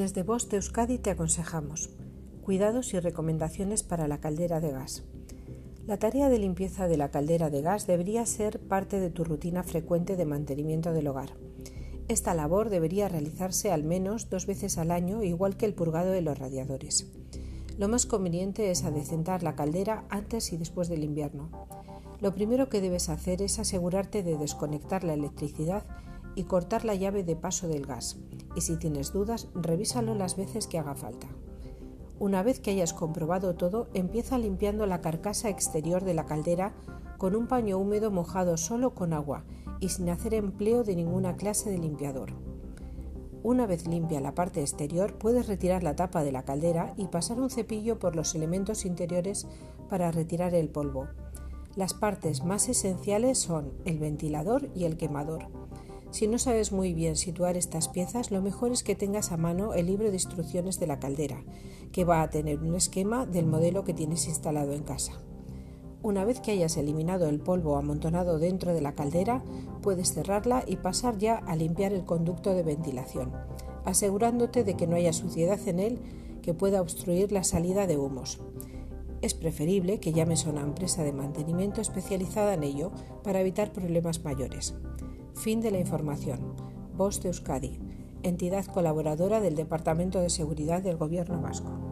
Desde Voz de Euskadi te aconsejamos cuidados y recomendaciones para la caldera de gas. La tarea de limpieza de la caldera de gas debería ser parte de tu rutina frecuente de mantenimiento del hogar. Esta labor debería realizarse al menos dos veces al año, igual que el purgado de los radiadores. Lo más conveniente es adecentar la caldera antes y después del invierno. Lo primero que debes hacer es asegurarte de desconectar la electricidad y cortar la llave de paso del gas. Y si tienes dudas, revísalo las veces que haga falta. Una vez que hayas comprobado todo, empieza limpiando la carcasa exterior de la caldera con un paño húmedo mojado solo con agua y sin hacer empleo de ninguna clase de limpiador. Una vez limpia la parte exterior, puedes retirar la tapa de la caldera y pasar un cepillo por los elementos interiores para retirar el polvo. Las partes más esenciales son el ventilador y el quemador. Si no sabes muy bien situar estas piezas, lo mejor es que tengas a mano el libro de instrucciones de la caldera, que va a tener un esquema del modelo que tienes instalado en casa. Una vez que hayas eliminado el polvo amontonado dentro de la caldera, puedes cerrarla y pasar ya a limpiar el conducto de ventilación, asegurándote de que no haya suciedad en él que pueda obstruir la salida de humos. Es preferible que llames a una empresa de mantenimiento especializada en ello para evitar problemas mayores. Fin de la información. Voz de Euskadi, entidad colaboradora del Departamento de Seguridad del Gobierno Vasco.